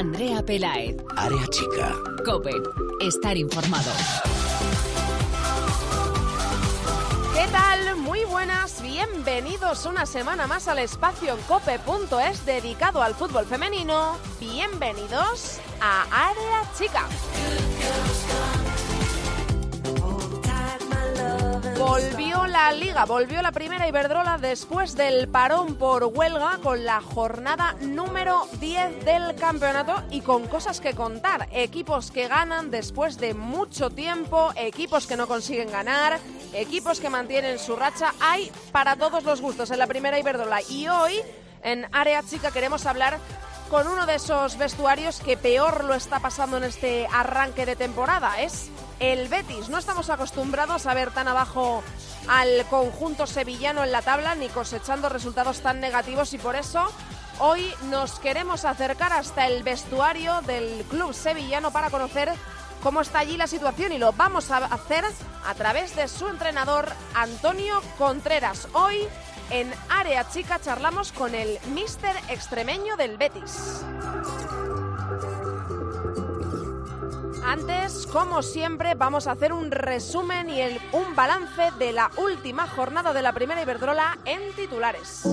Andrea Pelaez. Área chica. Cope. Estar informado. ¿Qué tal? Muy buenas, bienvenidos una semana más al espacio en cope.es dedicado al fútbol femenino. Bienvenidos a Área Chica. Volvió la liga, volvió la Iberdrola después del parón por huelga con la jornada número 10 del campeonato y con cosas que contar. Equipos que ganan después de mucho tiempo, equipos que no consiguen ganar, equipos que mantienen su racha. Hay para todos los gustos en la primera Iberdrola y hoy en Área Chica queremos hablar con uno de esos vestuarios que peor lo está pasando en este arranque de temporada. Es el Betis. No estamos acostumbrados a ver tan abajo al conjunto sevillano en la tabla ni cosechando resultados tan negativos y por eso hoy nos queremos acercar hasta el vestuario del club sevillano para conocer cómo está allí la situación y lo vamos a hacer a través de su entrenador Antonio Contreras. Hoy en Área Chica charlamos con el mister extremeño del Betis. Antes, como siempre, vamos a hacer un resumen y un balance de la última jornada de la primera Iberdrola en titulares.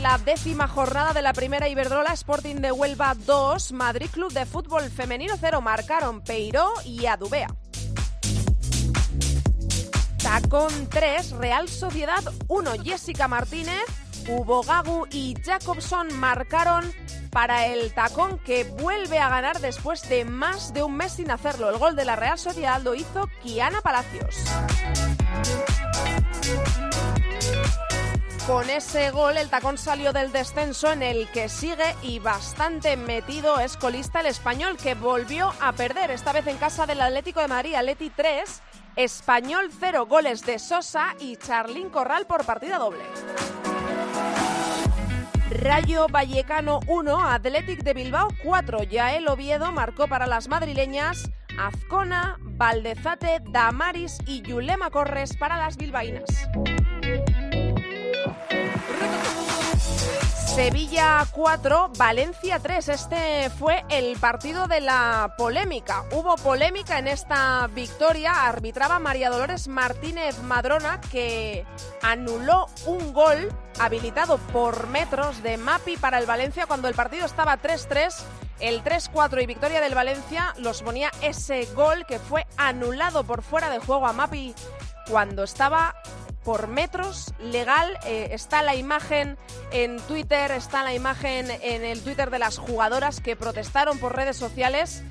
La décima jornada de la primera Iberdrola Sporting de Huelva 2, Madrid Club de Fútbol Femenino 0 marcaron Peiró y Adubea. Tacón 3, Real Sociedad 1, Jessica Martínez, Hugo Gagu y Jacobson marcaron para el tacón que vuelve a ganar después de más de un mes sin hacerlo. El gol de la Real Sociedad lo hizo Kiana Palacios. Con ese gol el tacón salió del descenso en el que sigue y bastante metido es colista el español que volvió a perder, esta vez en casa del Atlético de Madrid, Atleti 3, Español 0, goles de Sosa y Charlín Corral por partida doble. Rayo Vallecano 1, Athletic de Bilbao 4, Yael Oviedo marcó para las madrileñas, Azcona, Valdezate, Damaris y Yulema Corres para las bilbaínas. Sevilla 4, Valencia 3. Este fue el partido de la polémica. Hubo polémica en esta victoria. Arbitraba María Dolores Martínez Madrona que anuló un gol habilitado por metros de Mapi para el Valencia cuando el partido estaba 3-3. El 3-4 y victoria del Valencia los ponía ese gol que fue anulado por fuera de juego a Mapi cuando estaba por metros legal. Eh, está la imagen en Twitter, está la imagen en el Twitter de las jugadoras que protestaron por redes sociales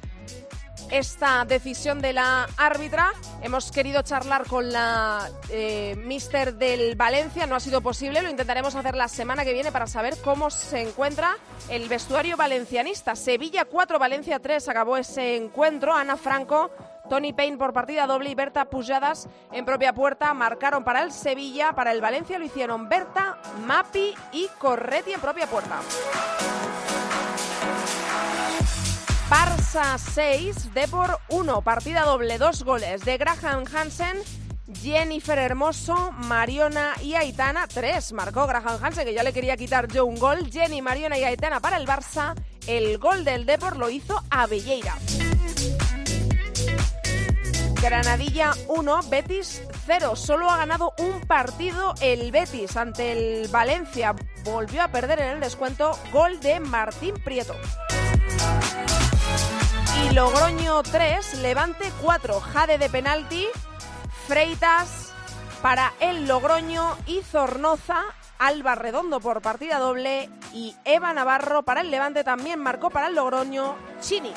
esta decisión de la árbitra. Hemos querido charlar con la eh, mister del Valencia, no ha sido posible, lo intentaremos hacer la semana que viene para saber cómo se encuentra el vestuario valencianista. Sevilla 4, Valencia 3, acabó ese encuentro. Ana Franco Tony Payne por partida doble y Berta Pujadas en propia puerta marcaron para el Sevilla, para el Valencia lo hicieron Berta, Mapi y Corretti en propia puerta. Barça 6, Depor 1, partida doble, dos goles de Graham Hansen, Jennifer Hermoso, Mariona y Aitana, tres. Marcó Graham Hansen, que ya le quería quitar yo un gol. Jenny, Mariona y Aitana para el Barça. El gol del Depor lo hizo Avelleira. Granadilla 1, Betis 0. Solo ha ganado un partido el Betis ante el Valencia. Volvió a perder en el descuento. Gol de Martín Prieto. Y Logroño 3, Levante 4. Jade de penalti. Freitas para el Logroño y Zornoza. Alba Redondo por partida doble y Eva Navarro para el Levante también marcó para el Logroño Chini.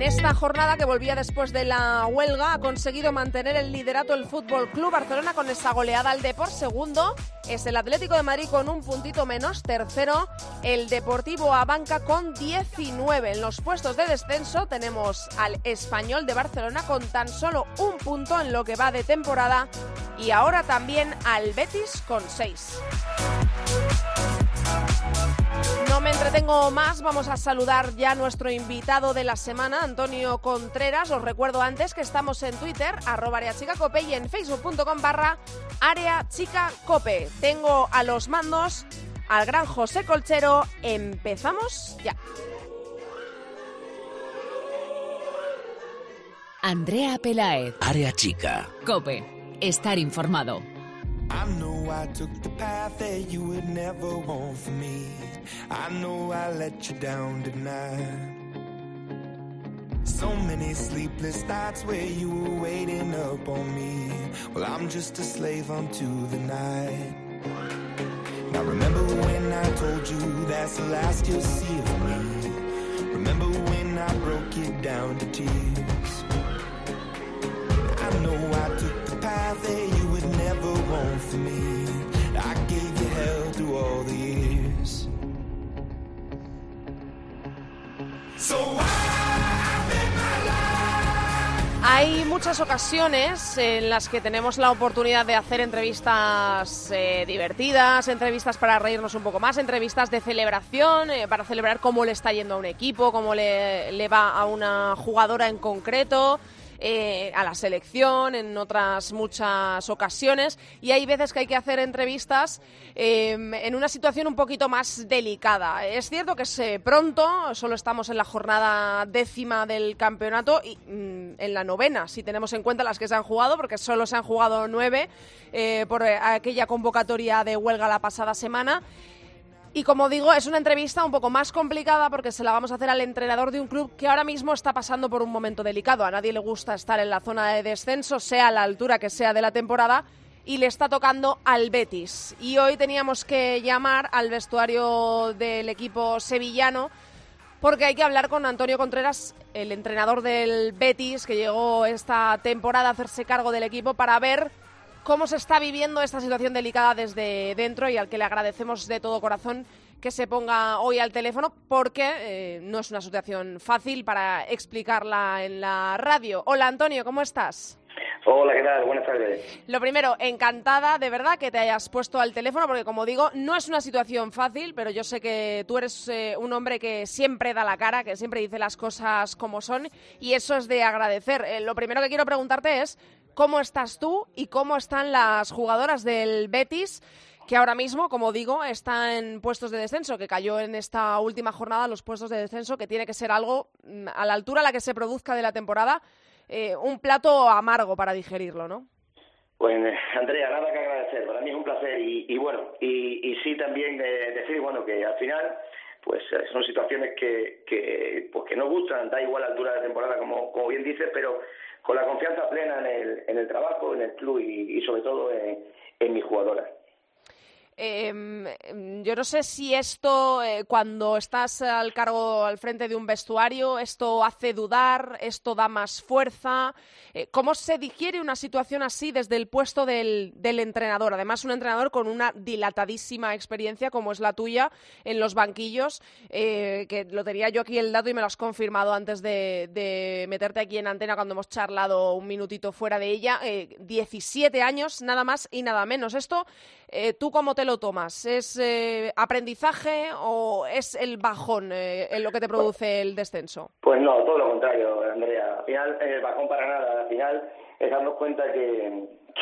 En esta jornada que volvía después de la huelga, ha conseguido mantener el liderato el Fútbol Club Barcelona con esa goleada al Depor. Segundo es el Atlético de Madrid con un puntito menos. Tercero, el Deportivo Abanca con 19. En los puestos de descenso tenemos al Español de Barcelona con tan solo un punto en lo que va de temporada y ahora también al Betis con 6. No entretengo más, vamos a saludar ya a nuestro invitado de la semana, Antonio Contreras. Os recuerdo antes que estamos en Twitter, arroba Cope y en facebook.com barra Cope. Tengo a los mandos al gran José Colchero. Empezamos ya. Andrea Pelaez. Área Chica. Cope. Estar informado. I know I took the path that you would never want for me. I know I let you down tonight. So many sleepless nights where you were waiting up on me. Well, I'm just a slave unto the night. Now remember when I told you that's the last you'll see of me. Remember when I broke it down to tears. I know I took the path that you would never want for me. Muchas ocasiones en las que tenemos la oportunidad de hacer entrevistas eh, divertidas, entrevistas para reírnos un poco más, entrevistas de celebración, eh, para celebrar cómo le está yendo a un equipo, cómo le, le va a una jugadora en concreto. Eh, a la selección en otras muchas ocasiones y hay veces que hay que hacer entrevistas em, en una situación un poquito más delicada. Es cierto que es eh, pronto, solo estamos en la jornada décima del campeonato y mm, en la novena, si tenemos en cuenta las que se han jugado, porque solo se han jugado nueve eh, por aquella convocatoria de huelga la pasada semana. Y como digo, es una entrevista un poco más complicada porque se la vamos a hacer al entrenador de un club que ahora mismo está pasando por un momento delicado. A nadie le gusta estar en la zona de descenso, sea a la altura que sea de la temporada, y le está tocando al Betis. Y hoy teníamos que llamar al vestuario del equipo sevillano porque hay que hablar con Antonio Contreras, el entrenador del Betis, que llegó esta temporada a hacerse cargo del equipo para ver cómo se está viviendo esta situación delicada desde dentro y al que le agradecemos de todo corazón que se ponga hoy al teléfono porque eh, no es una situación fácil para explicarla en la radio. Hola Antonio, ¿cómo estás? Hola, ¿qué tal? Buenas tardes. Lo primero, encantada de verdad que te hayas puesto al teléfono porque como digo, no es una situación fácil, pero yo sé que tú eres eh, un hombre que siempre da la cara, que siempre dice las cosas como son y eso es de agradecer. Eh, lo primero que quiero preguntarte es cómo estás tú y cómo están las jugadoras del Betis que ahora mismo, como digo, está en puestos de descenso, que cayó en esta última jornada los puestos de descenso, que tiene que ser algo mm, a la altura a la que se produzca de la temporada, eh, un plato amargo para digerirlo, ¿no? Pues Andrea, nada que agradecer, para mí es un placer y, bueno, y, sí también decir, bueno, que al final pues eh, son situaciones que, que, pues que no gustan, da igual la altura de la temporada, como, como bien dices, pero con la confianza plena en el, en el trabajo, en el club y, sobre todo en, en mis jugadoras. Em, yo no sé si esto, eh, cuando estás al cargo, al frente de un vestuario, esto hace dudar, esto da más fuerza. Eh, ¿Cómo se digiere una situación así desde el puesto del, entrenador? Además, un entrenador con una dilatadísima experiencia como es la tuya en los banquillos, eh, que lo tenía yo aquí el dato y me lo has confirmado antes de, meterte aquí en antena cuando hemos charlado un minutito fuera de ella. 17 años, nada más y nada menos. Esto, ¿tú cómo te lo tomas? ¿Es eh, aprendizaje o es el bajón eh, en lo que te produce el descenso? Pues no, todo lo contrario, Andrea. Al final, el bajón para nada. Al final es darnos cuenta que,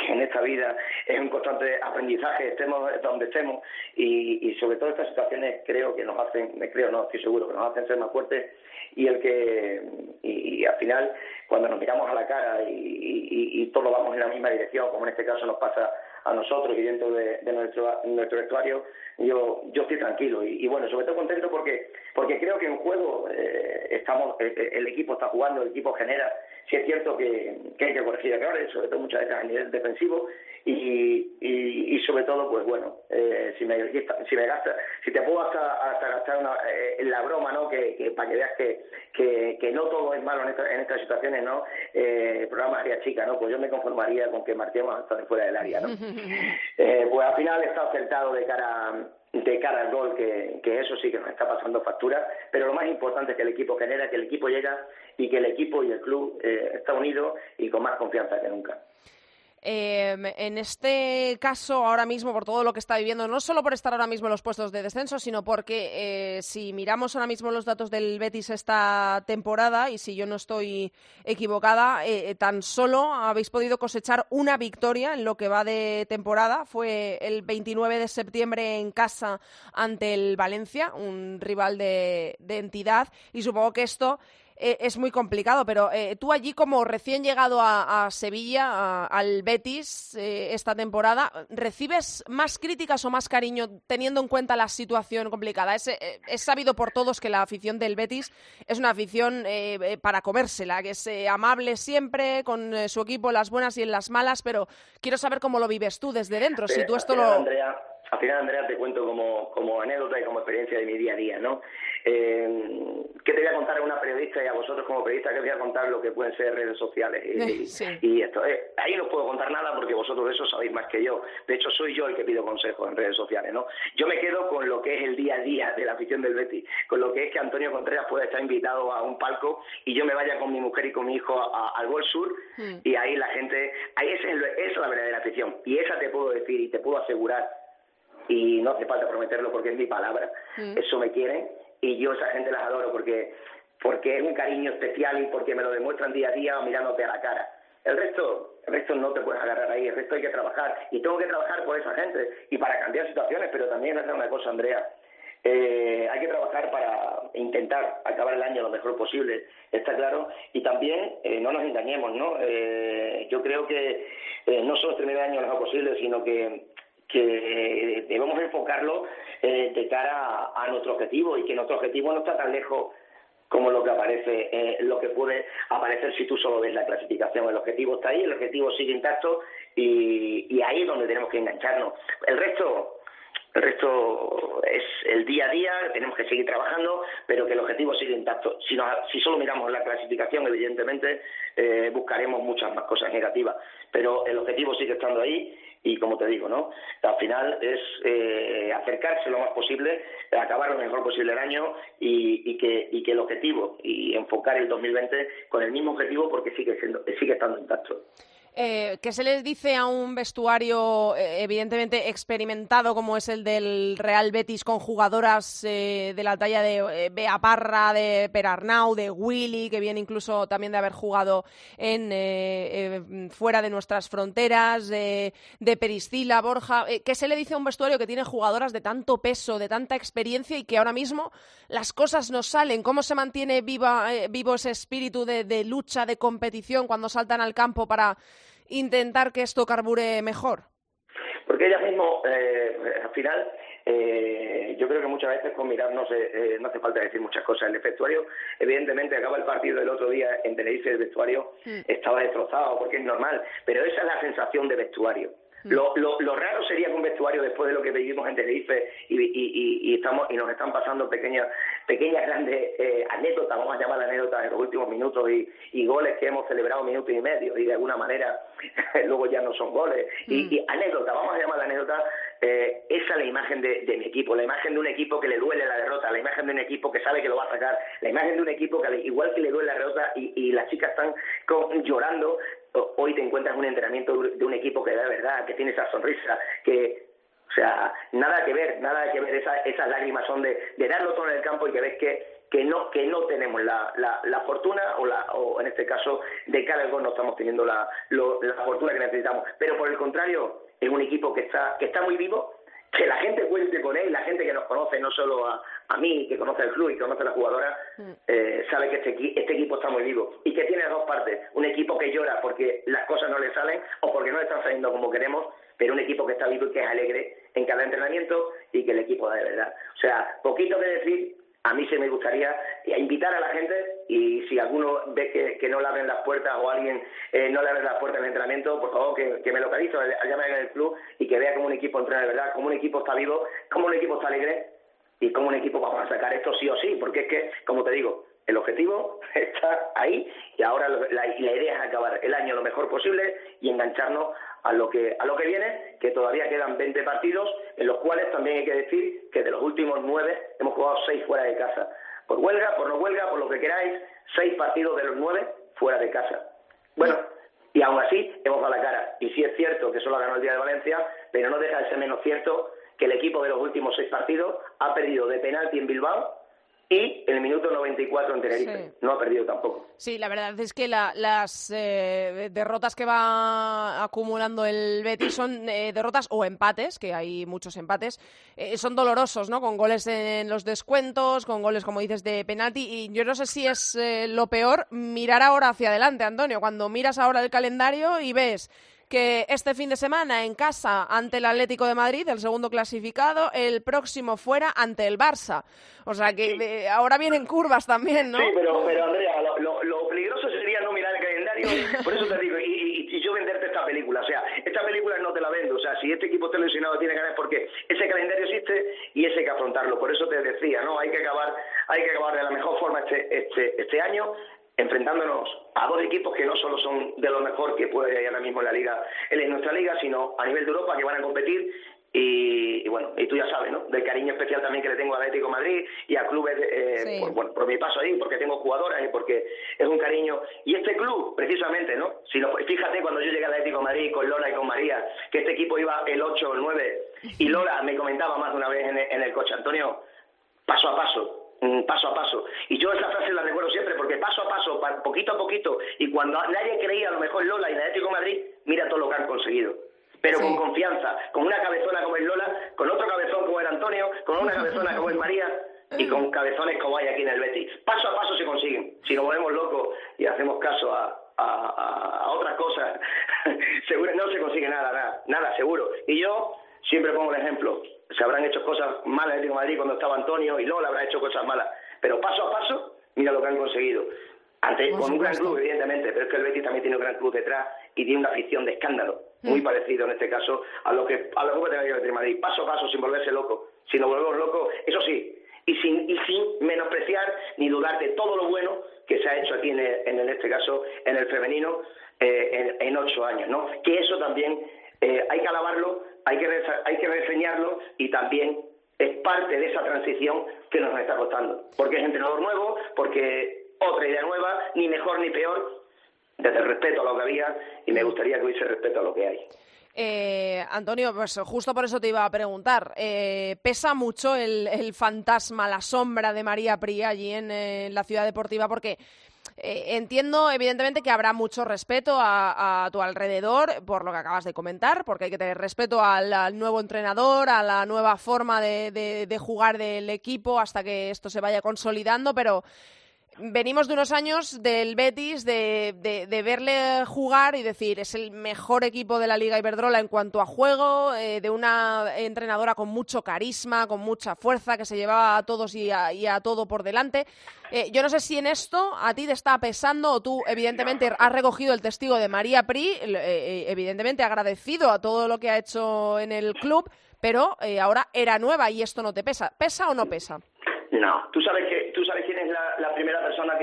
en esta vida es un constante aprendizaje, estemos donde estemos, y, sobre todo estas situaciones creo que nos hacen, me creo, no, estoy seguro, que nos hacen ser más fuertes y el que, y, al final, cuando nos miramos a la cara y, y todos vamos en la misma dirección, como en este caso nos pasa a nosotros y dentro de, nuestro, nuestro vestuario, yo, yo estoy tranquilo. Y, bueno, sobre todo contento porque, porque creo que en juego eh, estamos, eh, eh, el, equipo está jugando, el equipo genera, si es cierto que, que hay que corregir errores, sobre todo muchas veces a nivel defensivo, y, y, sobre todo, pues bueno, eh, si, me, si me gasta, si te puedo hasta, hasta gastar una, eh, la broma, ¿no? Que, que, para que veas que, que, que no todo es malo en, en estas situaciones, ¿no? Eh, el programa Área Chica, ¿no? Pues yo me conformaría con que marquemos hasta de fuera del área, ¿no? eh, pues al final está acertado de cara de cara al gol, que, que, eso sí que nos está pasando factura, pero lo más importante es que el equipo genera, que el equipo llega y que el equipo y el club eh, está unido y con más confianza que nunca. Eh, en este caso, ahora mismo, por todo lo que está viviendo, no solo por estar ahora mismo en los puestos de descenso, sino porque eh, si miramos ahora mismo los datos del Betis esta temporada, y si yo no estoy equivocada, eh, tan solo habéis podido cosechar una victoria en lo que va de temporada. Fue el 29 de septiembre en casa ante el Valencia, un rival de entidad, y supongo que esto eh, es muy complicado, pero eh, tú allí como recién llegado a, Sevilla, al Betis eh, esta temporada, ¿recibes más críticas o más cariño teniendo en cuenta la situación complicada? Es, es sabido por todos que la afición del Betis es una afición para comérsela, que es amable siempre con su equipo en las buenas y en las malas, pero quiero saber cómo lo vives tú desde dentro, si tú esto lo... Al final, Andrea, te cuento como, como anécdota y como experiencia de mi día a día, ¿no? Eh, ¿Qué te voy a contar a una periodista y a vosotros como periodista? ¿Qué voy a contar lo que pueden ser redes sociales? Y, esto, eh, ahí no puedo contar nada porque vosotros de eso sabéis más que yo. De hecho, soy yo el que pido consejos en redes sociales, ¿no? Yo me quedo con lo que es el día a día de la afición del Betis, con lo que es que Antonio Contreras pueda estar invitado a un palco y yo me vaya con mi mujer y con mi hijo al Gol Sur hmm. y ahí la gente, ahí esa es la verdadera afición y esa te puedo decir y te puedo asegurar y no hace falta prometerlo porque es mi palabra, mm. eso me quieren y yo esa gente las adoro porque porque es un cariño especial y porque me lo demuestran día a día mirándote a la cara. El resto, el resto no te puedes agarrar ahí, el resto hay que trabajar y tengo que trabajar por esa gente y para cambiar situaciones, pero también hacer una cosa, Andrea, eh, hay que trabajar para intentar acabar el año lo mejor posible, está claro, y también eh, no nos engañemos, ¿no? Eh, yo creo que no solo terminar el año lo mejor posible, sino que que debemos enfocarlo eh, de cara a, nuestro objetivo y que nuestro objetivo no está tan lejos como lo que aparece, eh, lo que puede aparecer si tú solo ves la clasificación. El objetivo está ahí, el objetivo sigue intacto y, ahí es donde tenemos que engancharnos. El resto, el resto es el día a día, tenemos que seguir trabajando, pero que el objetivo sigue intacto. Si, si solo miramos la clasificación, evidentemente eh, buscaremos muchas más cosas negativas, pero el objetivo sigue estando ahí y como te digo, ¿no? Al final es eh, acercarse lo más posible, acabar lo mejor posible el año y, y, que, y que el objetivo y enfocar el 2020 con el mismo objetivo porque sigue siendo sigue estando intacto. Eh, ¿Qué se les dice a un vestuario eh, evidentemente experimentado como es el del Real Betis con jugadoras eh, de la talla de Bea Parra, de Perarnau, de Willy, que viene incluso también de haber jugado en fuera de nuestras fronteras, de, de Periscila, Borja? ¿Qué se le dice a un vestuario que tiene jugadoras de tanto peso, de tanta experiencia y que ahora mismo las cosas no salen? ¿Cómo se mantiene viva, vivo ese espíritu de lucha, de competición cuando saltan al campo para intentar que esto carbure mejor? Porque ella mismo, eh, al final, eh, yo creo que muchas veces con mirar no, eh, no hace falta decir muchas cosas. El vestuario, evidentemente, acaba el partido del otro día en Tenerife, el vestuario mm. estaba destrozado, porque es normal, pero esa es la sensación de vestuario. Lo, lo, lo, raro sería que un vestuario después de lo que vivimos en Tenerife y, y, y, estamos y nos están pasando pequeñas pequeñas grandes eh, anécdotas, vamos a llamar anécdotas en los últimos minutos y, y goles que hemos celebrado minuto y medio y de alguna manera luego ya no son goles y, mm. y anécdotas, vamos a llamar anécdotas eh, esa es la imagen de, de, mi equipo, la imagen de un equipo que le duele la derrota, la imagen de un equipo que sabe que lo va a sacar, la imagen de un equipo que igual que le duele la derrota y, y las chicas están con, llorando, hoy te encuentras un entrenamiento de un equipo que da verdad, que tiene esa sonrisa, que, o sea, nada que ver, nada que ver, esas lágrimas son de, de darlo todo en el campo y que ves que que no que no tenemos la, la, la fortuna o, la, o en este caso de cada gol no estamos teniendo la, la fortuna que necesitamos. Pero por el contrario es un equipo que está que está muy vivo que la gente cuente con él, la gente que nos conoce, no solo a, a mí, que conoce el club y que conoce a la jugadora, mm. eh, sabe que este, este equipo está muy vivo y que tiene dos partes. Un equipo que llora porque las cosas no le salen o porque no le están saliendo como queremos, pero un equipo que está vivo y que es alegre en cada entrenamiento y que el equipo da de verdad. O sea, poquito que decir, a mí se me gustaría invitar a la gente y si alguno ve que, no le abren las puertas o alguien eh, no le abre las puertas en el entrenamiento, por favor que, me localice, llame en el club y que vea cómo un equipo entrena de verdad, cómo un equipo está vivo, cómo un equipo está alegre y cómo un equipo va a sacar esto sí o sí, porque es que, como te digo, el objetivo está ahí y ahora la, la, idea es acabar el año lo mejor posible y engancharnos a lo que a lo que viene, que todavía quedan 20 partidos, en los cuales también hay que decir que de los últimos nueve hemos jugado seis fuera de casa. Por huelga, por no huelga, por lo que queráis, seis partidos de los nueve fuera de casa. Bueno, y aún así hemos dado la cara. Y sí es cierto que solo ganado el día de Valencia, pero no deja de ser menos cierto que el equipo de los últimos seis partidos ha perdido de penalti en Bilbao, y el minuto 94 en Tenerife. No ha perdido tampoco. Sí, la verdad es que las eh, derrotas que va acumulando el Betis son eh, derrotas o empates, que hay muchos empates, eh, son dolorosos, ¿no? Con goles en los descuentos, con goles, como dices, de penalti. Y yo no sé si es lo peor mirar ahora hacia adelante, Antonio. Cuando miras ahora el calendario y ves que este fin de semana en casa ante el Atlético de Madrid, el segundo clasificado, el próximo fuera ante el Barça. O sea que ahora vienen curvas también, ¿no? Sí, pero, pero Andrea, lo, peligroso sería no mirar el calendario, por eso te digo, y, y, yo venderte esta película, o sea, esta película no te la vendo, o sea, si este equipo está lesionado tiene que ganar porque ese calendario existe y ese hay que afrontarlo, por eso te decía, ¿no? Hay que acabar, hay que acabar de la mejor forma este, este, este año, enfrentándonos a dos equipos que no solo son de lo mejor que puede haber ahora mismo en la liga, en nuestra liga, sino a nivel de Europa que van a competir y, bueno, y tú ya sabes, ¿no? Del cariño especial también que le tengo a Atlético Madrid y a clubes, eh, por, bueno, por mi paso ahí, porque tengo jugadoras y porque es un cariño. Y este club, precisamente, ¿no? Si fíjate cuando yo llegué a Atlético Madrid con Lola y con María, que este equipo iba el 8 o el 9, y Lola me comentaba más de una vez en el coche, Antonio, paso a paso, paso a paso. Y yo esa frase la recuerdo siempre, porque paso a paso, poquito a poquito, y cuando nadie creía a lo mejor Lola y el Atlético de Madrid, mira todo lo que han conseguido. Pero con confianza, con una cabezona como el Lola, con otro cabezón como el Antonio, con una cabezona como el María, y con cabezones como hay aquí en el Betis. Paso a paso se consiguen. Si nos volvemos locos y hacemos caso a, a, otras cosas, seguro no se consigue nada, nada, nada, seguro. Y yo siempre pongo el ejemplo se habrán hecho cosas malas en el Madrid cuando estaba Antonio y Lola habrá hecho cosas malas, pero paso a paso, mira lo que han conseguido. Ante, con un gran club, evidentemente, pero es que el Betis también tiene un gran club detrás y tiene una afición de escándalo, muy mm. parecido en este caso a lo que a lo que tenga el Madrid, paso a paso, sin volverse loco. Si nos volvemos locos, eso sí, y sin, y sin menospreciar ni dudar de todo lo bueno que se ha hecho aquí en, en, este caso en el femenino eh, en, en, ocho años, ¿no? Que eso también eh, hay que alabarlo hay que, hay que reseñarlo y también es parte de esa transición que nos está costando. Porque es entrenador nuevo, porque otra idea nueva, ni mejor ni peor, desde el respeto a lo que había y me gustaría que hubiese respeto a lo que hay. Eh, Antonio, pues justo por eso te iba a preguntar. Eh, ¿Pesa mucho el, fantasma, la sombra de María Pri allí en la ciudad deportiva? Porque eh, entiendo, evidentemente, que habrá mucho respeto a, tu alrededor por lo que acabas de comentar, porque hay que tener respeto al, nuevo entrenador, a la nueva forma de, jugar del equipo hasta que esto se vaya consolidando, pero venimos de unos años del Betis de, verle jugar y decir es el mejor equipo de la Liga Iberdrola en cuanto a juego, eh, de una entrenadora con mucho carisma, con mucha fuerza, que se llevaba a todos y a, todo por delante. Eh, yo no sé si en esto a ti te está pesando o tú, evidentemente, has recogido el testigo de María Pri, eh, evidentemente agradecido a todo lo que ha hecho en el club, pero ahora era nueva y esto no te pesa. ¿Pesa o no pesa? No, tú sabes quién es la, primera persona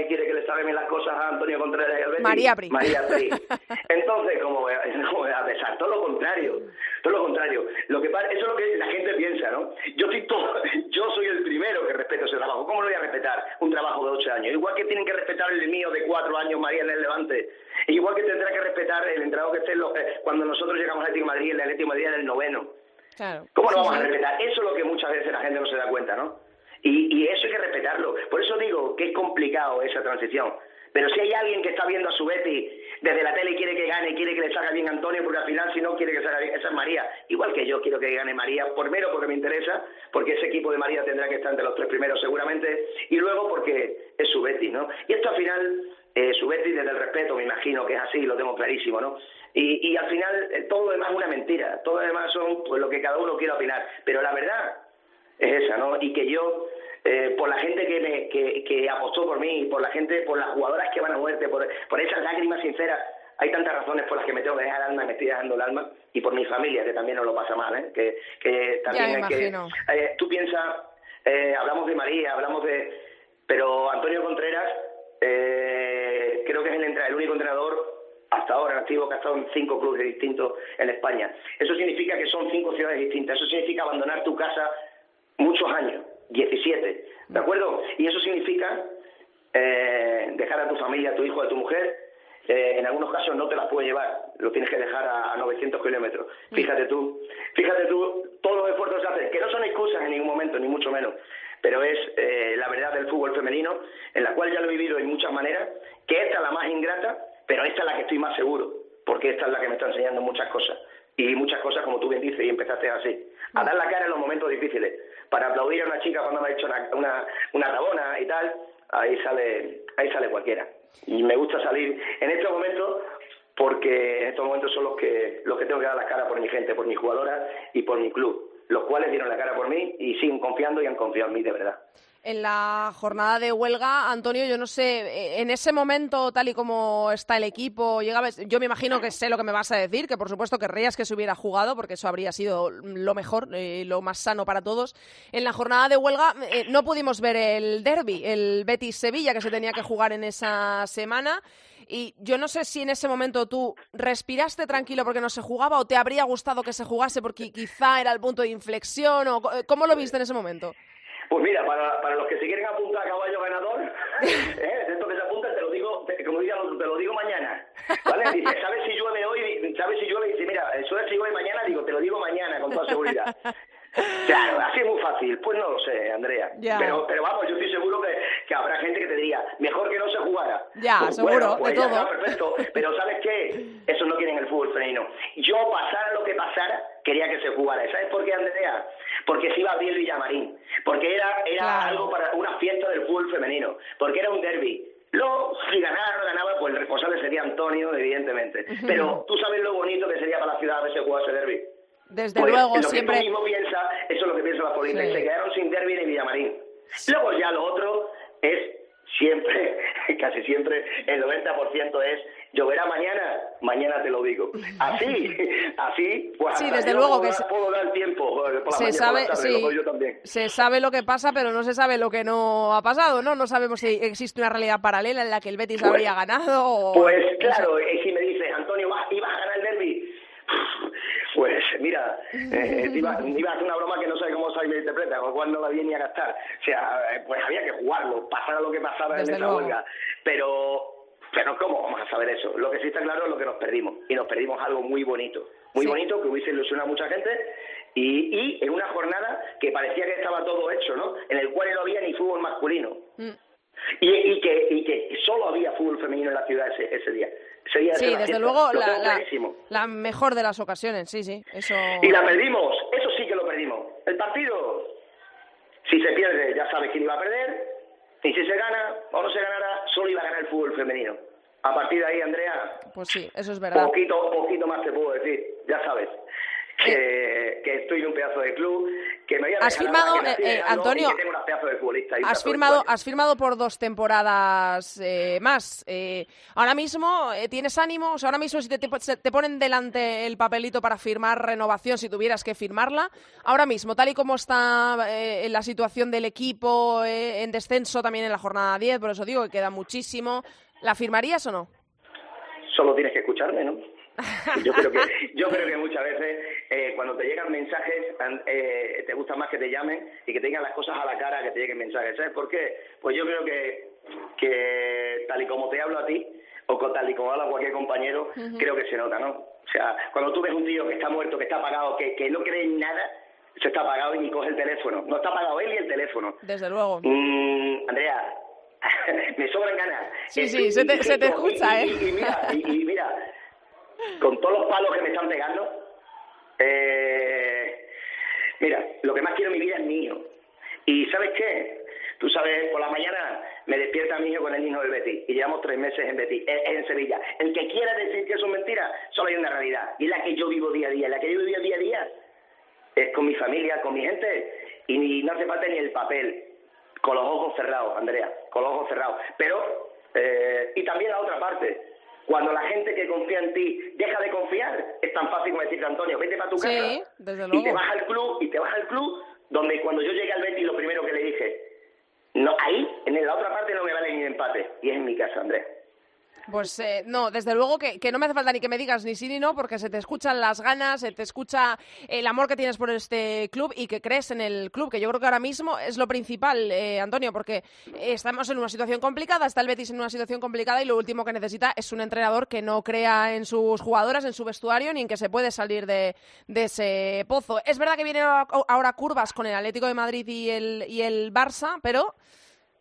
salgan las cosas a Antonio Contreras y Alberti. María Pri. María Pri. Entonces, ¿cómo voy, a, pesar? Todo lo contrario, todo lo contrario. Lo que eso es lo que la gente piensa, ¿no? Yo soy yo soy el primero que respeto ese trabajo. ¿Cómo lo voy a respetar? Un trabajo de ocho años. Igual que tienen que respetar el mío de cuatro años, María en el Levante. Igual que tendrá que respetar el entrenador que esté en los, eh, cuando nosotros llegamos al Atlético de Madrid, el Atlético de Madrid en el noveno. Claro. ¿Cómo lo vamos a respetar? Eso es lo que muchas veces la gente no se da cuenta, ¿no? Y, eso hay que respetarlo. Por eso digo que es complicado esa transición. Pero si hay alguien que está viendo a su Betty desde la tele y quiere que gane, quiere que le salga bien Antonio, porque al final si no quiere que salga bien, esa es María. Igual que yo quiero que gane María, primero porque me interesa, porque ese equipo de María tendrá que estar entre los tres primeros seguramente, y luego porque es su Betty, ¿no? Y esto al final, eh, su Betty desde el respeto, me imagino que es así, lo tengo clarísimo, ¿no? Y, y al final eh, todo lo demás es una mentira, todo lo demás son pues lo que cada uno quiera opinar, pero la verdad es esa, ¿no? Y que yo eh, por la gente que, me, que, que apostó por mí, por la gente, por las jugadoras que van a muerte, por, por esas lágrimas sinceras. Hay tantas razones por las que me tengo que dejar el alma, me estoy dejando el alma, y por mi familia, que también no lo pasa mal, ¿eh? que, que también hay que... Eh, tú piensas, eh, hablamos de María, hablamos de... Pero Antonio Contreras eh, creo que es el, el único entrenador hasta ahora activo que ha estado en cinco clubes distintos en España. Eso significa que son cinco ciudades distintas. Eso significa abandonar tu casa muchos años, 17, ¿de acuerdo? Y eso significa eh, dejar a tu familia, a tu hijo, a tu mujer. Eh, en algunos casos no te las puedes llevar, lo tienes que dejar a, 900 kilómetros. Fíjate tú, fíjate tú, todos los esfuerzos que hacen, que no son excusas en ningún momento, ni mucho menos, pero es eh, la verdad del fútbol femenino, en la cual ya lo he vivido en muchas maneras, que esta es la más ingrata, pero esta es la que estoy más seguro, porque esta es la que me está enseñando muchas cosas. Y muchas cosas, como tú bien dices, y empezaste así, a dar la cara en los momentos difíciles. Para aplaudir a una chica cuando me ha hecho una, una, una rabona y tal, ahí sale, ahí sale cualquiera. Y me gusta salir en estos momentos porque en estos momentos son los que, los que tengo que dar la cara por mi gente, por mis jugadoras y por mi club los cuales dieron la cara por mí y siguen confiando y han confiado en mí de verdad. En la jornada de huelga, Antonio, yo no sé, eh, en ese momento, tal y como está el equipo, llegaba, yo me imagino que sé lo que me vas a decir, que por supuesto querrías que se hubiera jugado, porque eso habría sido lo mejor, eh, lo más sano para todos. En la jornada de huelga eh, no pudimos ver el derby, el Betis-Sevilla, que se tenía que jugar en esa semana. Y yo no sé si en ese momento tú respiraste tranquilo porque no se jugaba o te habría gustado que se jugase porque quizá era el punto de inflexión o cómo lo viste en ese momento. Pues mira, para, para los que se quieren apuntar a caballo ganador, ¿eh? esto que se apuntan te lo digo, como digan, te lo digo mañana. ¿Vale? Dice, ¿sabes si llueve hoy? ¿Sabes si llueve? Dice, mira, ¿sabes si llueve mañana? Digo, te lo digo mañana con toda seguridad. Claro, así es muy fácil. Pues no lo sé, Andrea. Pero, pero vamos, yo estoy seguro que, que, habrá gente que te diría, mejor que no se jugara. Ya, pues seguro, pues de todo. perfecto. Pero ¿sabes qué? Eso no quiere en el fútbol femenino. Yo, pasara lo que pasara, quería que se jugara. ¿Sabes por qué, Andrea? Porque se iba a abrir Villamarín. Porque era, era algo para una fiesta del fútbol femenino. Porque era un derby. Luego, si ganara o no ganaba, pues el responsable sería Antonio, evidentemente. Pero tú sabes lo bonito que sería para la ciudad veces jugar ese derby. Desde pues, luego, lo siempre. Que tú mismo piensa, eso es lo que piensa la política. Se quedaron sin derby ni Villamarín. Luego ya lo otro es siempre, casi siempre, el 90% es lloverá mañana, mañana te lo digo. Así, así, pues sí, desde luego que puedo dar tiempo por se sabe, sí, se sabe lo que pasa, pero no se sabe lo que no ha pasado, ¿no? No sabemos si existe una realidad paralela en la que el Betis pues, habría ganado. O... Pues claro, y si me dices, Antonio, ibas a ganar el derby, pues mira, eh, iba, a hacer una broma que no sé cómo se interpreta, con lo cual no la ni a gastar. O sea, eh, pues había que jugarlo, pasara lo que pasara en esa huelga. Pero pero ¿cómo vamos a saber eso? Lo que sí está claro es lo que nos perdimos. Y nos perdimos algo muy bonito. Muy bonito, que hubiese ilusionado a mucha gente. Y, y, en una jornada que parecía que estaba todo hecho, ¿no? En el cual no había ni fútbol masculino. Mm. Y, y, que, y que solo había fútbol femenino en la ciudad ese, ese día sí, desde luego la, la, mejor de las ocasiones, sí, sí. Eso... Y la perdimos, eso sí que lo perdimos. El partido, si se pierde, ya sabes quién iba a perder, y si se gana o no se ganará, solo iba a ganar el fútbol femenino. A partir de ahí, Andrea. Pues sí, eso es verdad. Poquito, poquito más te puedo decir, ya sabes. Que, que, estoy en un pedazo de club, que me voy a has firmado, eh, eh, Antonio, has firmado, has firmado por dos temporadas eh, más. ahora mismo tienes ánimos, ahora mismo si te, te, ponen delante el papelito para firmar renovación, si tuvieras que firmarla, ahora mismo, tal y como está la situación del equipo en descenso también en la jornada 10, por eso digo que queda muchísimo, ¿la firmarías o no? Solo tienes que escucharme, ¿no? Yo creo que, yo creo que muchas veces eh, cuando te llegan mensajes eh, te gusta más que te llamen y que te digan las cosas a la cara que te lleguen mensajes. ¿Sabes por qué? Pues yo creo que, que tal y como te hablo a ti o tal y como habla cualquier compañero, creo que se nota, ¿no? O sea, cuando tú ves un tío que está muerto, que está apagado, que, que no cree en nada, se está apagado y ni coge el teléfono. No está apagado él y el teléfono. Desde luego. Mm, Andrea, me sobran ganas. Sí, sí, se te, se te escucha, ¿eh? y mira, y, mira, con todos los palos que me están pegando, eh, mira, lo que más quiero en mi vida es mío. ¿Y sabes qué? Tú sabes, por la mañana me despierta mi hijo con el hijo del Betis y llevamos tres meses en Betis, en, Sevilla. El que quiera decir que eso es mentira, solo hay una realidad y es la que yo vivo día a día. La que yo vivo día a día es con mi familia, con mi gente y no hace falta ni el papel con los ojos cerrados, Andrea, con los ojos cerrados. Pero, eh, y también la otra parte, cuando la gente que confía en ti deja de confiar, es tan fácil como decirte, Antonio, vete para tu Sí, casa desde y luego. te vas al club, y te vas al club, donde cuando yo llegué al Betis lo primero que le dije, no, ahí, en la otra parte no me vale ni un empate, y es en mi casa, Andrea. Pues eh, no, desde luego que, que no me hace falta ni que me digas ni sí ni no, porque se te escuchan las ganas, se te escucha el amor que tienes por este club y que crees en el club, que yo creo que ahora mismo es lo principal, eh, Antonio, porque estamos en una situación complicada, está el Betis en una situación complicada y lo último que necesita es un entrenador que no crea en sus jugadoras, en su vestuario, ni en que se puede salir de, de ese pozo. Es verdad que vienen ahora, curvas con el Atlético de Madrid y el, y el Barça, pero...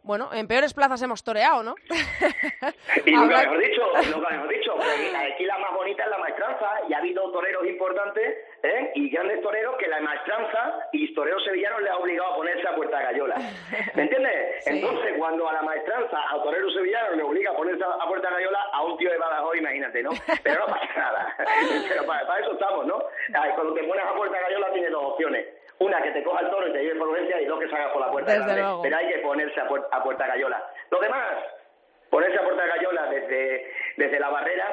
Bueno, en peores plazas hemos toreado, ¿no? Y nunca mejor dicho, nunca mejor dicho, aquí la más bonita es la maestranza y ha habido toreros importantes ¿eh? y grandes toreros que la maestranza y toreros sevillanos le ha obligado a ponerse a puerta gallola. ¿Me entiendes? Sí. Entonces, cuando a la maestranza, a torero sevillano le obliga a ponerse a puerta gallola, a un tío de Badajoz, imagínate, ¿no? Pero no pasa nada. Pero para, para eso estamos, ¿no? Cuando te pones a puerta gallola tienes dos opciones. Una, que te coja el toro y te lleve por urgencia y dos, que salgas por la puerta Desde grande. luego. Pero hay que ponerse a, puer- a puerta gallola. Lo demás, ponerse a puerta gallola desde, desde la barrera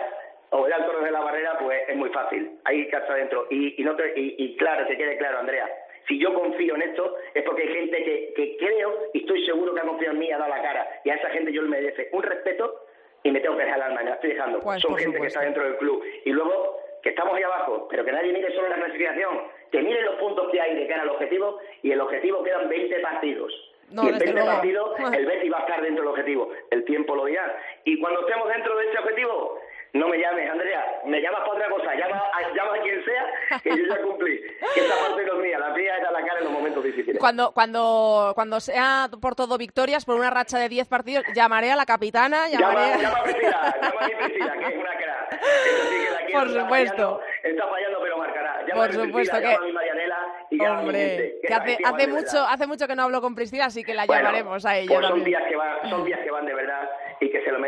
o el alto desde la barrera, pues es muy fácil. Ahí que está dentro. Y, y, no te- y, y claro, que quede claro, Andrea. Si yo confío en esto, es porque hay gente que, que creo y estoy seguro que ha confiado en mí y ha dado la cara. Y a esa gente yo le merece un respeto y me tengo que dejar el alma, me la estoy dejando. Pues, Son gente que está dentro del club. Y luego, que estamos ahí abajo, pero que nadie mire solo la clasificación, que miren los puntos que hay de cara al objetivo, y el objetivo quedan 20 partidos. No, y en desde 20 luego. partidos el Betis va a estar dentro del objetivo. El tiempo lo dirá. Y cuando estemos dentro de ese objetivo, no me llames, Andrea. Me llamas para otra cosa. Llama a, llama a quien sea, que yo ya cumplí. Que esa parte no es mía. La mía dar la cara en los momentos difíciles. Cuando, cuando, cuando sea por todo victorias, por una racha de 10 partidos, llamaré a la capitana, llamaré Llama, llama a Priscila, llama a mi Priscila, que es una crack. Eso sí que la quiero, Por está supuesto. fallando, Está fallando, pero marcará. Llama Por a mi Priscila, supuesto que- llama a mi Marianela y llama a mi Hombre, gente, que la hace, hace mucho, hace mucho que no hablo con Priscila, así que la Bueno, llamaremos a ella Pues son días que van, son días que van de verdad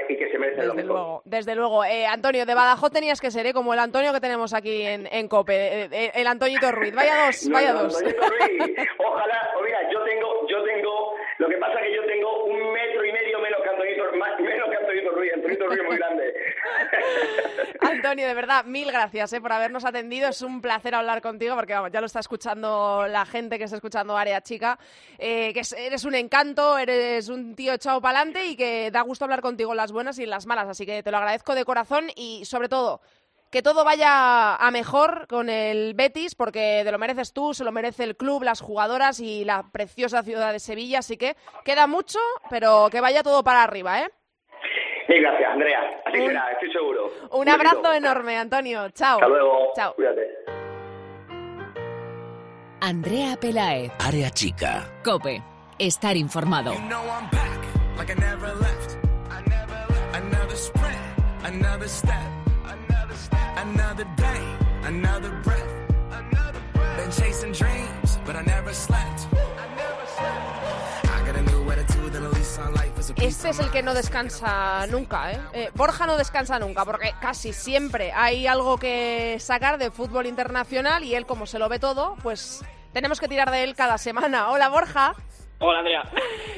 y que se, merecen lo Desde mejor. luego, desde luego. Eh, Antonio, de Badajoz tenías que ser, ¿eh? como el Antonio que tenemos aquí en, en COPE, eh, eh, el Antoñito Ruiz. Vaya dos, No, vaya no, dos. Ruiz, ojalá, Antonio, de verdad, mil gracias eh, por habernos atendido. Es un placer hablar contigo porque vamos, ya lo está escuchando la gente que está escuchando Área Chica. eh, que es- eres un encanto, eres un tío echado para adelante y que da gusto hablar contigo en las buenas y en las malas. Así que te lo agradezco de corazón y sobre todo que todo vaya a mejor con el Betis porque te lo mereces tú, se lo merece el club, las jugadoras y la preciosa ciudad de Sevilla. Así que queda mucho, pero que vaya todo para arriba, ¿eh? Mil gracias, Andrea, así Un- será, estoy seguro. Un abrazo enorme, Antonio. Chao. Hasta luego, Chao. cuídate. Andrea Pelaez, Área chica. Cope, estar informado. You know I'm back, like I never left. I never left. Another sprint, another step, another step, another day, another breath, another breath. Been chasing dreams, but I never slept. I never slept. I got a new attitude and a lease on life is a piece Este es el que no descansa nunca, ¿eh? Eh, Borja no descansa nunca, porque casi siempre hay algo que sacar de fútbol internacional y él, como se lo ve todo, pues tenemos que tirar de él cada semana. Hola, Borja. Hola, Andrea.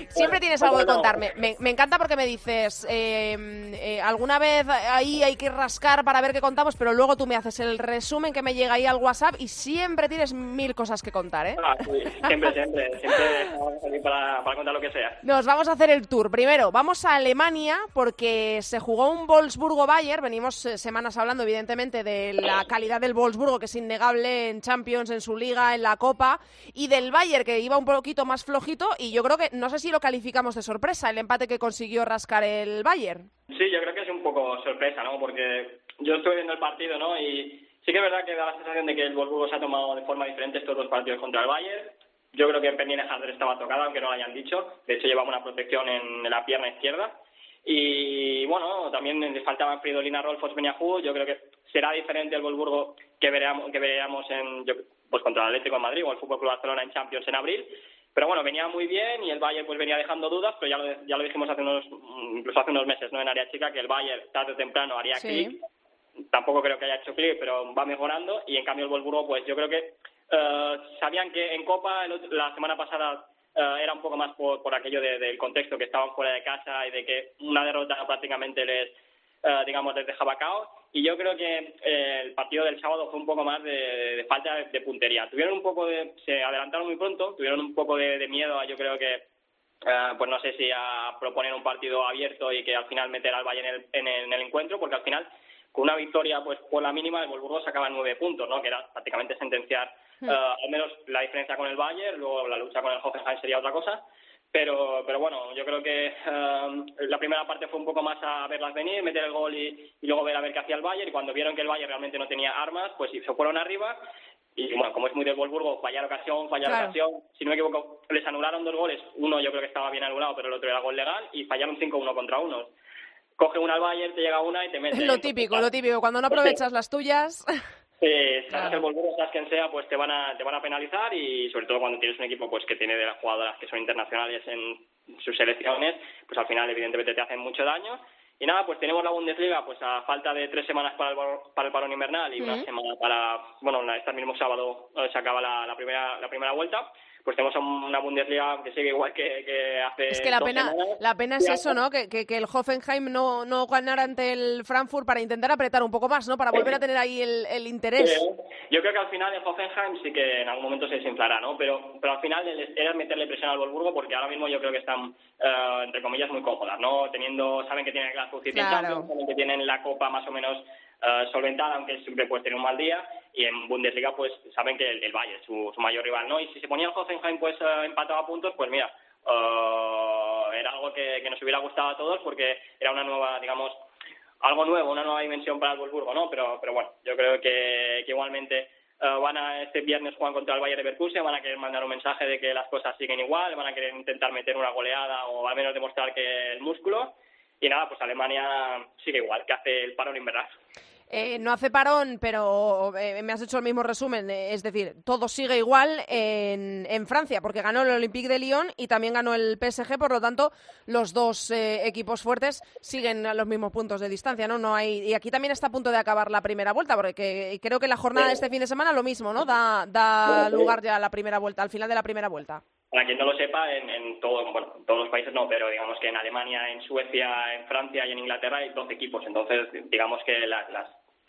Siempre tienes algo que contarme. Me, me encanta porque me dices, eh, eh, alguna vez ahí hay que rascar para ver qué contamos, pero luego tú me haces el resumen que me llega ahí al WhatsApp y siempre tienes mil cosas que contar, ¿eh? Ah, sí, siempre, siempre, siempre para, para contar lo que sea. Nos vamos a hacer el tour. Primero, vamos a Alemania porque se jugó un Wolfsburgo-Bayern. Venimos eh, semanas hablando, evidentemente, de la calidad del Wolfsburgo, que es innegable en Champions, en su liga, en la Copa, y del Bayern, que iba un poquito más flojito. Y yo creo que, no sé si lo calificamos de sorpresa, el empate que consiguió rascar el Bayern. Sí, yo creo que es un poco sorpresa, ¿no? Porque yo estuve viendo el partido, ¿no? Y sí que es verdad que da la sensación de que el Wolfsburgo se ha tomado de forma diferente estos dos partidos contra el Bayern. Yo creo que Penine Harder estaba tocada, aunque no lo hayan dicho. De hecho, llevaba una protección en la pierna izquierda. Y bueno, también le faltaban Fridolina Rolfos Beniajú. Yo creo que será diferente el Wolfsburgo que veamos, que veamos en, yo- pues contra el Atlético de Madrid o el Fútbol Club Barcelona en Champions en abril. Pero bueno, venía muy bien y el Bayern pues venía dejando dudas, pero ya lo, ya lo dijimos hace unos, incluso hace unos meses, ¿no? En área chica, que el Bayern tarde o temprano haría Sí. clic. Tampoco creo que haya hecho clic, pero va mejorando. Y en cambio el Wolfsburgo, pues yo creo que eh, sabían que en Copa el la semana pasada eh, era un poco más por, por aquello del contexto, que estaban fuera de casa y de que una derrota prácticamente les, eh, digamos, les dejaba caos. Y yo creo que eh, el partido del sábado fue un poco más de, falta de, puntería. Tuvieron un poco de, se adelantaron muy pronto, tuvieron un poco de, miedo, yo creo que, pues no sé si a proponer un partido abierto y que al final meter al Valle en el, en el, encuentro, porque al final con una victoria pues por la mínima el Wolfsburgo sacaba nueve puntos, ¿no? que era prácticamente sentenciar. Eh, al menos la diferencia con el Bayern, luego la lucha con el Hoffenheim sería otra cosa. Pero, pero bueno, yo creo que eh, la primera parte fue un poco más a verlas venir, meter el gol y, luego ver a ver qué hacía el Bayern. Y cuando vieron que el Bayern realmente no tenía armas, pues se fueron arriba. Y bueno, como es muy del Wolfsburgo, fallar ocasión, fallar ocasión. Si no me equivoco, les anularon dos goles. Uno yo creo que estaba bien anulado, pero el otro era gol legal. Y fallaron 5-1 contra uno. Coge una al Bayern, te llega una y te mete. Lo típico, lo típico. Cuando no aprovechas las tuyas. Eh, claro. el Volvuro, seas quien sea, pues te van a te van a penalizar y sobre todo cuando tienes un equipo pues que tiene de las jugadoras que son internacionales en sus selecciones, pues al final evidentemente te hacen mucho daño. Y nada, pues tenemos la Bundesliga pues a falta de tres semanas para el, para el parón invernal y una semana para, bueno, este mismo sábado eh, se acaba la, la primera la primera vuelta pues tenemos una Bundesliga que sigue igual que, que hace. Es que la pena, la pena es eso, ¿no? Que, que, el Hoffenheim no, no ganara ante el Frankfurt para intentar apretar un poco más, ¿no? Para volver a tener ahí el, el interés. yo creo que al final el Hoffenheim sí que en algún momento se desinflará, ¿no? Pero, pero al final era meterle presión al Wolfsburgo porque ahora mismo yo creo que están, eh, entre comillas, muy cómodas, ¿no? Teniendo, saben que tienen City claro. saben que tienen la Copa más o menos uh, solventada, aunque siempre puede tener un mal día, y en Bundesliga pues saben que el, el Bayern su, mayor rival, ¿no? Y si se ponía el Hoffenheim pues uh, empatado a puntos, pues mira, uh, era algo que, nos hubiera gustado a todos porque era una nueva, digamos, algo nuevo, una nueva dimensión para el Wolfsburgo, ¿no? Pero, pero bueno, yo creo que, igualmente van a este viernes jugar contra el Bayern Leverkusen, van a querer mandar un mensaje de que las cosas siguen igual, van a querer intentar meter una goleada o al menos demostrar que el músculo. Y nada, pues Alemania sigue igual, que hace el parón invernal. Eh, no hace parón, pero eh, me has hecho el mismo resumen. Eh, es decir, todo sigue igual en, en, Francia, porque ganó el Olympique de Lyon y también ganó el PSG, por lo tanto, los dos equipos fuertes siguen a los mismos puntos de distancia, ¿no? no hay, y aquí también está a punto de acabar la primera vuelta, porque creo que la jornada de este fin de semana lo mismo, ¿no? Da, da lugar ya a la primera vuelta, al final de la primera vuelta. Para quien no lo sepa, en, en todo, bueno, todos los países no, pero digamos que en Alemania, en Suecia, en Francia y en Inglaterra hay 12 equipos. Entonces, digamos que las,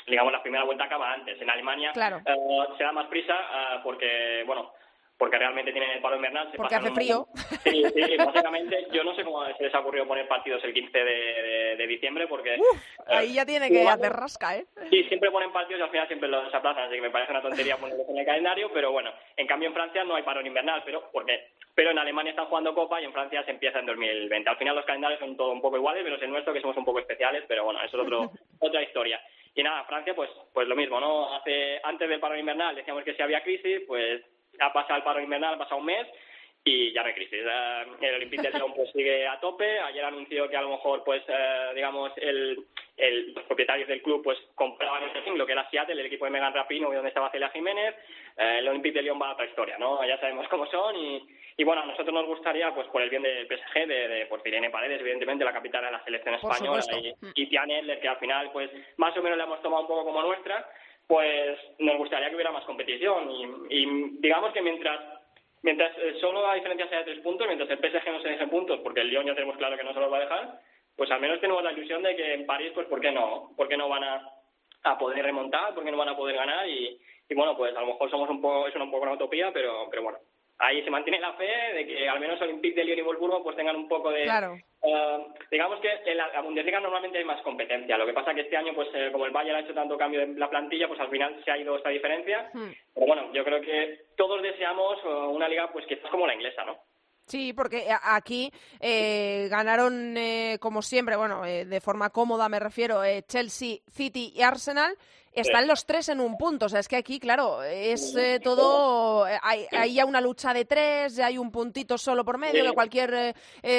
digamos, la primera vuelta acaba antes. En Alemania eh, se da más prisa eh, porque, bueno, porque realmente tienen el paro invernal. porque hace frío. Sí, sí, básicamente yo no sé cómo se les ha ocurrido poner partidos el 15 de, diciembre porque... ahí ya tiene que hacer rasca, ¿eh? Sí, siempre ponen partidos y al final siempre los aplazan, así que me parece una tontería ponerlos en el calendario, pero bueno, en cambio en Francia no hay paro invernal, pero porque pero en Alemania están jugando Copa y en Francia se empieza en 2020. Al final los calendarios son todo un poco iguales, menos el nuestro que somos un poco especiales, pero bueno, eso es otro, otra historia. Y nada, Francia pues pues lo mismo, ¿no? Hace antes del paro invernal decíamos que si había crisis, pues ha pasado el paro invernal, ha pasado un mes y ya no hay crisis. El Olympique de Lyon pues sigue a tope. Ayer anunció que a lo mejor, pues, eh, digamos, el, el, los propietarios del club pues compraban el lo que era Seattle, el equipo de Megan Rapino, donde estaba Celia Jiménez. Eh, el Olympique de Lyon va a otra historia, ¿no? Ya sabemos cómo son y, y bueno, a nosotros nos gustaría, pues, por el bien del PSG, de, de por Irene Paredes, evidentemente, la capital de la selección española, y, y Tiane que al final, pues, más o menos le hemos tomado un poco como nuestra, pues nos gustaría que hubiera más competición y, y digamos que mientras mientras eh, solo la diferencia sea de tres puntos, mientras el PSG no se deje puntos, porque el Lyon ya tenemos claro que no se los va a dejar, pues al menos tenemos la ilusión de que en París, pues ¿por qué no? ¿Por qué no van a, a poder remontar? ¿Por qué no van a poder ganar? Y, y bueno, pues a lo mejor somos un poco, es un poco una utopía, pero, pero bueno, ahí se mantiene la fe de que al menos Olympique de Lyon y Wolfsburgo pues tengan un poco de... Claro. Eh, digamos que en la, Bundesliga normalmente hay más competencia. Lo que pasa que este año, pues eh, como el Bayern ha hecho tanto cambio de la plantilla, pues al final se ha ido esta diferencia. Hmm. Pero bueno, yo creo que todos deseamos eh, una liga pues quizás como la inglesa, ¿no? Sí, porque aquí eh, ganaron, eh, como siempre, bueno, eh, de forma cómoda me refiero, Chelsea, City y Arsenal. Están los tres en un punto. O sea, es que aquí, claro, es todo. Hay, hay, ya una lucha de tres, ya hay un puntito solo por medio, que cualquier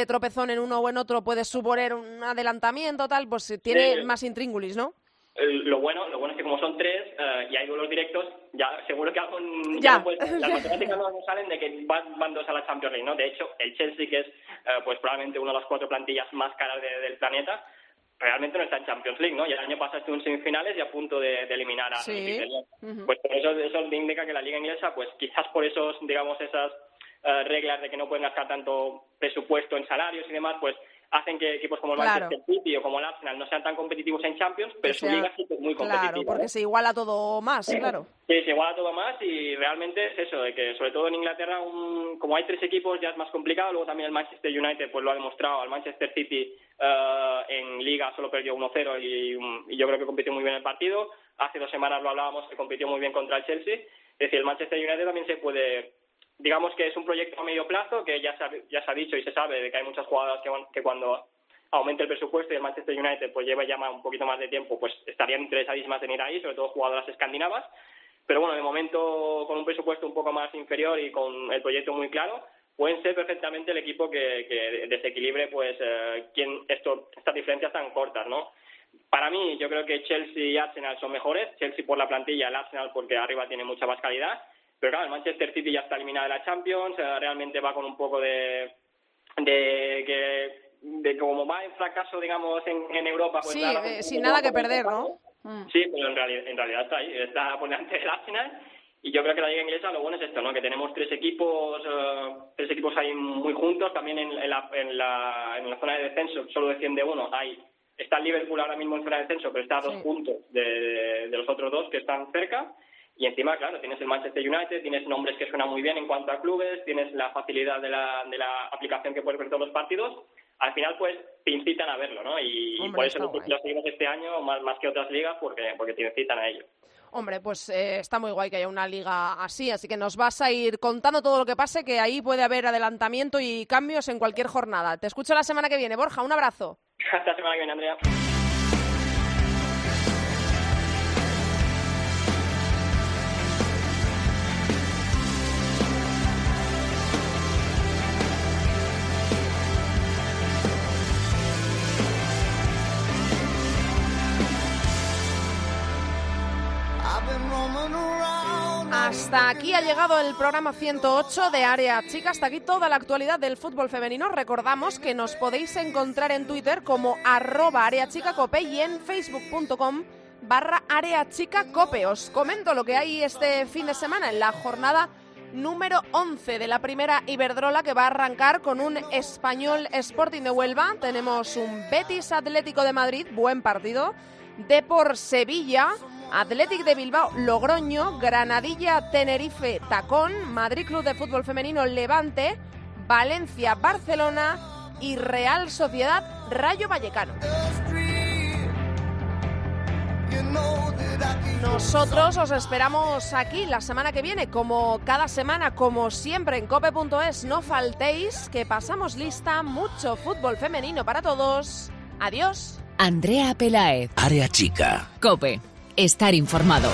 tropezón en uno o en otro puede suponer un adelantamiento, tal, pues tiene más intríngulis, ¿no? lo bueno lo bueno es que como son tres y hay duelos directos ya seguro que algo ya, las matemáticas no salen de que van, dos a la Champions League no de hecho el Chelsea que es pues probablemente una de las cuatro plantillas más caras del planeta realmente no está en Champions League no y el año pasado estuvo en semifinales y a punto de, eliminar a sí. pues por eso eso indica que la liga inglesa pues quizás por esos digamos esas eh, reglas de que no pueden gastar tanto presupuesto en salarios y demás, pues hacen que equipos como el Manchester City o como el Arsenal no sean tan competitivos en Champions, pero su liga sí que es muy competitiva. Claro, porque se iguala todo más, claro. Sí, se iguala todo más y realmente es eso, de que sobre todo en Inglaterra, como hay tres equipos ya es más complicado, luego también el Manchester United pues lo ha demostrado, el Manchester City uh, en liga solo perdió 1-0 y, y, yo creo que compitió muy bien el partido, hace dos semanas lo hablábamos que compitió muy bien contra el Chelsea, es decir, el Manchester United también se puede digamos que es un proyecto a medio plazo que ya se ha, ya se ha dicho y se sabe de que hay muchas jugadoras que, que cuando aumente el presupuesto y el Manchester United pues lleva ya un poquito más de tiempo, pues estarían interesadísimas en ir ahí, sobre todo jugadoras escandinavas. Pero bueno, de momento con un presupuesto un poco más inferior y con el proyecto muy claro, pueden ser perfectamente el equipo que, desequilibre pues eh, quién esto, estas diferencias tan cortas, ¿no? Para mí, yo creo que Chelsea y Arsenal son mejores. Chelsea por la plantilla, el Arsenal porque arriba tiene mucha más calidad. Pero claro, el Manchester City ya está eliminado de la Champions, eh, realmente va con un poco de, de que de como va en fracaso, digamos, en, en Europa. Pues sí, sin nada que perder, ¿no? Mm. Sí, pero en realidad, en realidad está ahí, está por delante del Arsenal. Y yo creo que la liga inglesa lo bueno es esto, ¿no? Que tenemos tres equipos, uh, tres equipos ahí muy juntos. También en, en, la, en, la, en la zona de descenso solo defiende uno. Hay, está el Liverpool ahora mismo en zona de descenso, pero está a dos puntos de, de los otros dos que están cerca. Y encima, claro, tienes el Manchester United, tienes nombres que suenan muy bien en cuanto a clubes, tienes la facilidad de la, de la aplicación que puedes ver todos los partidos. Al final, pues, te incitan a verlo, ¿no? Y, por eso lo, seguimos este año más, más que otras ligas porque, porque te incitan a ello. Hombre, pues eh, está muy guay que haya una liga así, así que nos vas a ir contando todo lo que pase, que ahí puede haber adelantamiento y cambios en cualquier jornada. Te escucho la semana que viene, Borja, un abrazo. Hasta la semana que viene, Andrea. Hasta aquí ha llegado el programa 108 de Área Chica. Hasta aquí toda la actualidad del fútbol femenino. Recordamos que nos podéis encontrar en Twitter como arroba areachicacope y en facebook.com barra areachicacope. Os comento lo que hay este fin de semana en la jornada número 11 de la primera Iberdrola que va a arrancar con un español Sporting de Huelva. Tenemos un Betis Atlético de Madrid, buen partido. De por Sevilla, Athletic de Bilbao, Logroño, Granadilla, Tenerife, Tacón, Madrid Club de Fútbol Femenino, Levante, Valencia, Barcelona y Real Sociedad, Rayo Vallecano. Nosotros os esperamos aquí la semana que viene, como cada semana, como siempre en cope.es. No faltéis, que pasamos lista, mucho fútbol femenino para todos. Adiós. Andrea Pelaez. Área chica. Cope estar informado.